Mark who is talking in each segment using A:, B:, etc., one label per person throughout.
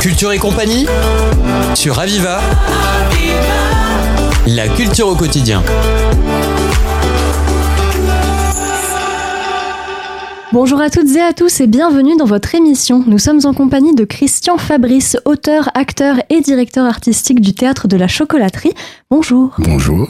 A: Culture et compagnie sur Aviva. La culture au quotidien.
B: Bonjour à toutes et à tous et bienvenue dans votre émission. Nous sommes en compagnie de Christian Fabrice, auteur, acteur et directeur artistique du théâtre de la chocolaterie. Bonjour.
C: Bonjour.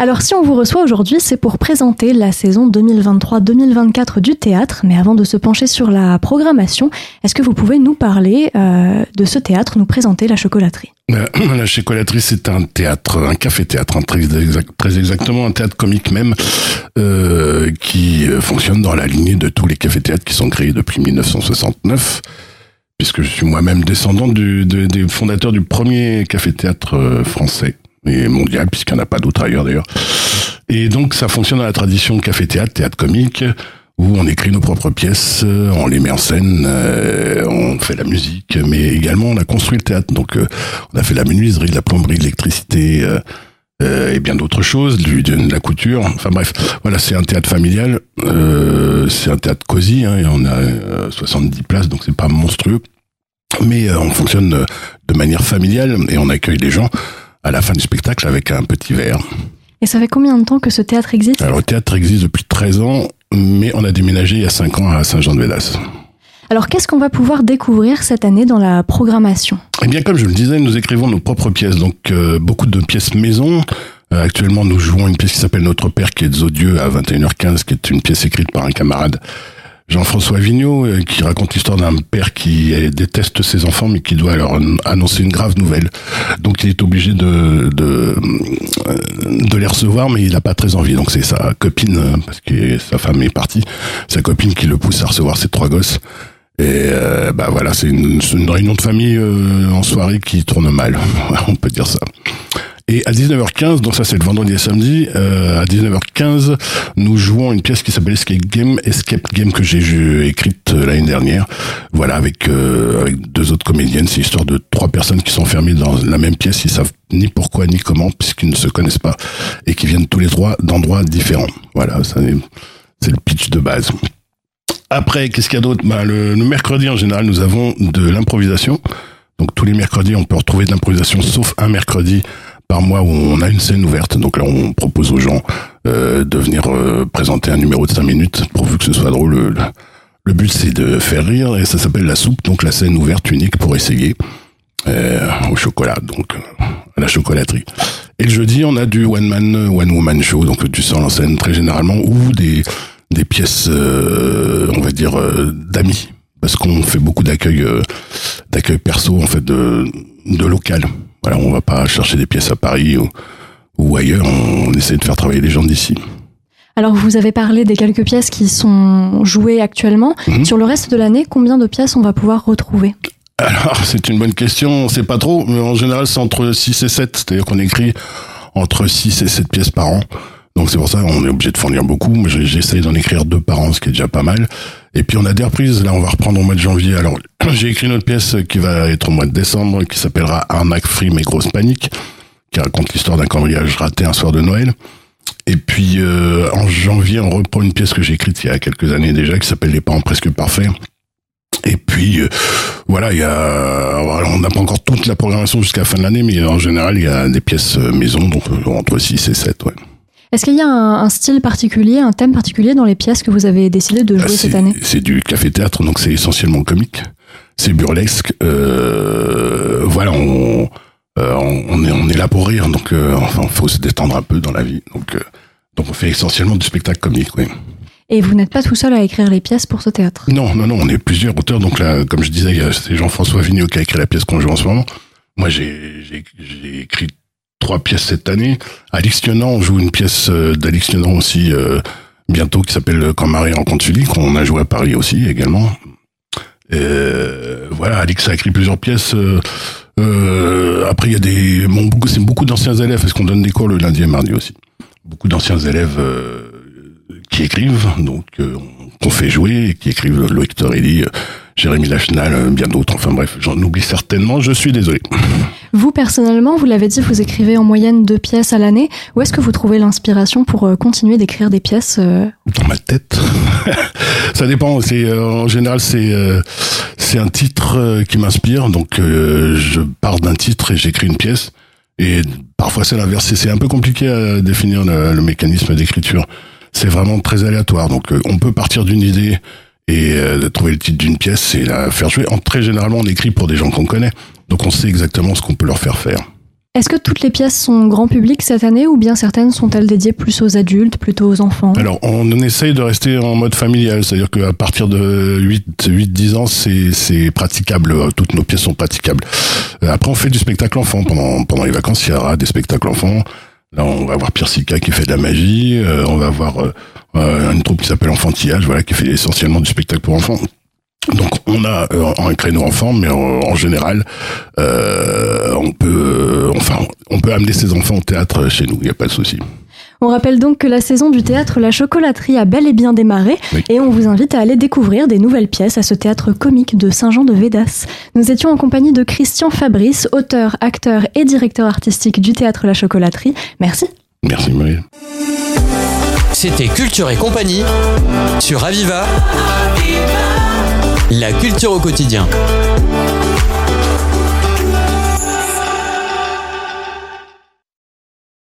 B: Alors si on vous reçoit aujourd'hui, c'est pour présenter la saison 2023-2024 du théâtre. Mais avant de se pencher sur la programmation, est-ce que vous pouvez nous parler euh, de ce théâtre, nous présenter la chocolaterie?
C: Euh, La chocolaterie, c'est un théâtre, un café-théâtre, hein, très, exact- très exactement un théâtre comique même, euh, qui fonctionne dans la lignée de tous les cafés-théâtres qui sont créés depuis 1969, puisque je suis moi-même descendant des fondateurs du premier café-théâtre français et mondial, puisqu'il n'y en a pas d'autres ailleurs d'ailleurs. Et donc, ça fonctionne dans la tradition café-théâtre, théâtre comique, où on écrit nos propres pièces, on les met en scène, euh, on fait la musique, mais également on a construit le théâtre. Donc, euh, on a fait la menuiserie, la plomberie, l'électricité euh, et bien d'autres choses, de, la couture. Enfin bref, voilà, c'est un théâtre familial, c'est un théâtre cosy, hein, et on a euh, 70 places, donc c'est pas monstrueux. Mais on fonctionne de manière familiale et on accueille les gens à la fin du spectacle avec un petit verre.
B: Et ça fait combien de temps que ce théâtre existe?
C: Alors le théâtre existe depuis 13 ans, mais on a déménagé il y a 5 ans à Saint-Jean-de-Védas.
B: Alors qu'est-ce qu'on va pouvoir découvrir cette année dans la programmation?
C: Eh bien, comme je le disais, nous écrivons nos propres pièces, donc euh, beaucoup de pièces maison. Euh, actuellement, nous jouons une pièce qui s'appelle Notre Père qui est odieux à 21h15, qui est une pièce écrite par un camarade, Jean-François Vigneault, euh, qui raconte l'histoire d'un père qui déteste ses enfants, mais qui doit leur an- annoncer une grave nouvelle. Donc, il est obligé de de, euh, les recevoir, mais il n'a pas très envie. Donc, c'est sa copine, euh, parce que sa femme est partie, sa copine qui le pousse à recevoir ses trois gosses. Et bah voilà, c'est une, réunion de famille en soirée qui tourne mal, on peut dire ça. Et à 19h15, donc ça c'est le vendredi et samedi, euh, à 19h15, nous jouons une pièce qui s'appelle Escape Game, Escape Game que j'ai écrite euh, l'année dernière. Voilà, avec euh, avec deux autres comédiennes, c'est l'histoire de trois personnes qui sont enfermées dans la même pièce, ils savent ni pourquoi ni comment puisqu'ils ne se connaissent pas et qui viennent tous les trois d'endroits différents. Voilà, c'est le pitch de base. Après, qu'est-ce qu'il y a d'autre? Bah, le mercredi, en général, nous avons de l'improvisation. Donc tous les mercredis, on peut retrouver de l'improvisation, sauf un mercredi par mois on a une scène ouverte. Donc là, on propose aux gens euh, de venir euh, présenter un numéro de 5 minutes, pourvu que ce soit drôle. Le, but, c'est de faire rire, et ça s'appelle la soupe, donc la scène ouverte unique pour essayer euh, au chocolat, donc à la chocolaterie. Et le jeudi, on a du one man, one woman show, donc du seul en scène très généralement, ou des des pièces, on va dire d'amis, parce qu'on fait beaucoup d'accueil, d'accueil perso en fait de de local. Voilà, on va pas chercher des pièces à Paris ou, ou ailleurs. On essaie de faire travailler les gens d'ici.
B: Alors vous avez parlé des quelques pièces qui sont jouées actuellement.
C: Mhm.
B: Sur le reste de l'année, combien de pièces on va pouvoir retrouver?
C: Alors, c'est une bonne question. On sait pas trop, mais en général, c'est entre 6 et 7. C'est-à-dire qu'on écrit entre 6 et 7 pièces par an. Donc, c'est pour ça qu'on est obligé de fournir beaucoup. Moi, j'ai- j'essaye d'en écrire deux par an, ce qui est déjà pas mal. Et puis, on a des reprises. Là, on va reprendre au mois de janvier. Alors, j'ai écrit une autre pièce qui va être au mois de décembre, qui s'appellera Arnaque, frime et grosse panique, qui raconte l'histoire d'un cambriolage raté un soir de Noël. Et puis, euh, en janvier, on reprend une pièce que j'ai écrite il y a quelques années déjà, qui s'appelle Les parents presque parfaits. Et puis, euh, voilà, il y a, on n'a pas encore toute la programmation jusqu'à la fin de l'année, mais en général, il y a des pièces euh, maison, donc euh, entre 6 et 7, ouais.
B: Est-ce qu'il y a un, un style particulier, un thème particulier dans les pièces que vous avez décidé de jouer
C: Ah,
B: cette année?
C: C'est du café-théâtre, donc c'est essentiellement comique. C'est burlesque. Euh, voilà, on, euh, on, est, on est là pour rire, donc euh, enfin, faut se détendre un peu dans la vie. Donc, euh, donc on fait essentiellement du spectacle comique, oui.
B: Et vous n'êtes pas tout seul à écrire les pièces pour ce théâtre?
C: Non, non, non, on est plusieurs auteurs. Donc là, comme je disais, c'est Jean-François Vigneault qui a écrit la pièce qu'on joue en ce moment. Moi, j'ai écrit trois pièces cette année. Alix Thionant, on joue une pièce euh, d'Alix Thionant aussi euh, bientôt qui s'appelle Quand Marie rencontre Sully, qu'on a joué à Paris aussi également. Euh, voilà, Alix a écrit plusieurs pièces. euh, euh, après, il y a des, c'est beaucoup d'anciens élèves, parce qu'on donne des cours le lundi et mardi aussi. Beaucoup d'anciens élèves euh, qui écrivent, donc euh, qu'on fait jouer, et qui écrivent Loïc Torelli, euh, Jérémy Lachenal, euh, bien d'autres. Enfin bref, j'en oublie certainement. Je suis désolé.
B: Vous, personnellement, vous l'avez dit, vous écrivez en moyenne deux pièces à l'année. Où est-ce que vous trouvez l'inspiration pour euh, continuer d'écrire des pièces euh
C: Dans ma tête. Ça dépend. C'est euh, en général c'est c'est un titre qui m'inspire, donc je pars d'un titre et j'écris une pièce. Et parfois c'est l'inverse. C'est un peu compliqué à définir le, le mécanisme d'écriture. C'est vraiment très aléatoire. Donc on peut partir d'une idée et euh, de trouver le titre d'une pièce et la faire jouer. En, très généralement, on écrit pour des gens qu'on connaît, donc on sait exactement ce qu'on peut leur faire faire.
B: Est-ce que toutes les pièces sont grand public cette année ou bien certaines sont-elles dédiées plus aux adultes, plutôt aux enfants?
C: Alors, on essaye de rester en mode familial, c'est-à-dire qu'à partir de 8, 8, 10 ans, c'est, c'est praticable. Toutes nos pièces sont praticables. Euh, Après, on fait du spectacle enfant. Pendant, pendant les vacances, il y aura des spectacles enfants. Là, on va voir Pierre Sika qui fait de la magie. Euh, on va voir euh, euh, une troupe qui s'appelle Enfantillage, voilà, qui fait essentiellement du spectacle pour enfants. Donc on a euh, un créneau enfant, mais en, général, on peut, enfin, on peut amener ses enfants au théâtre chez nous. Il n'y a pas de souci.
B: On rappelle donc que la saison du théâtre La Chocolaterie a bel et bien démarré
C: Oui.
B: et on vous invite à aller découvrir des nouvelles pièces à ce théâtre comique de Saint-Jean-de-Védas. Nous étions en compagnie de Christian Fabrice, auteur, acteur et directeur artistique du théâtre La Chocolaterie. Merci.
C: Merci Marie.
A: C'était Culture et compagnie sur Aviva. La culture au quotidien.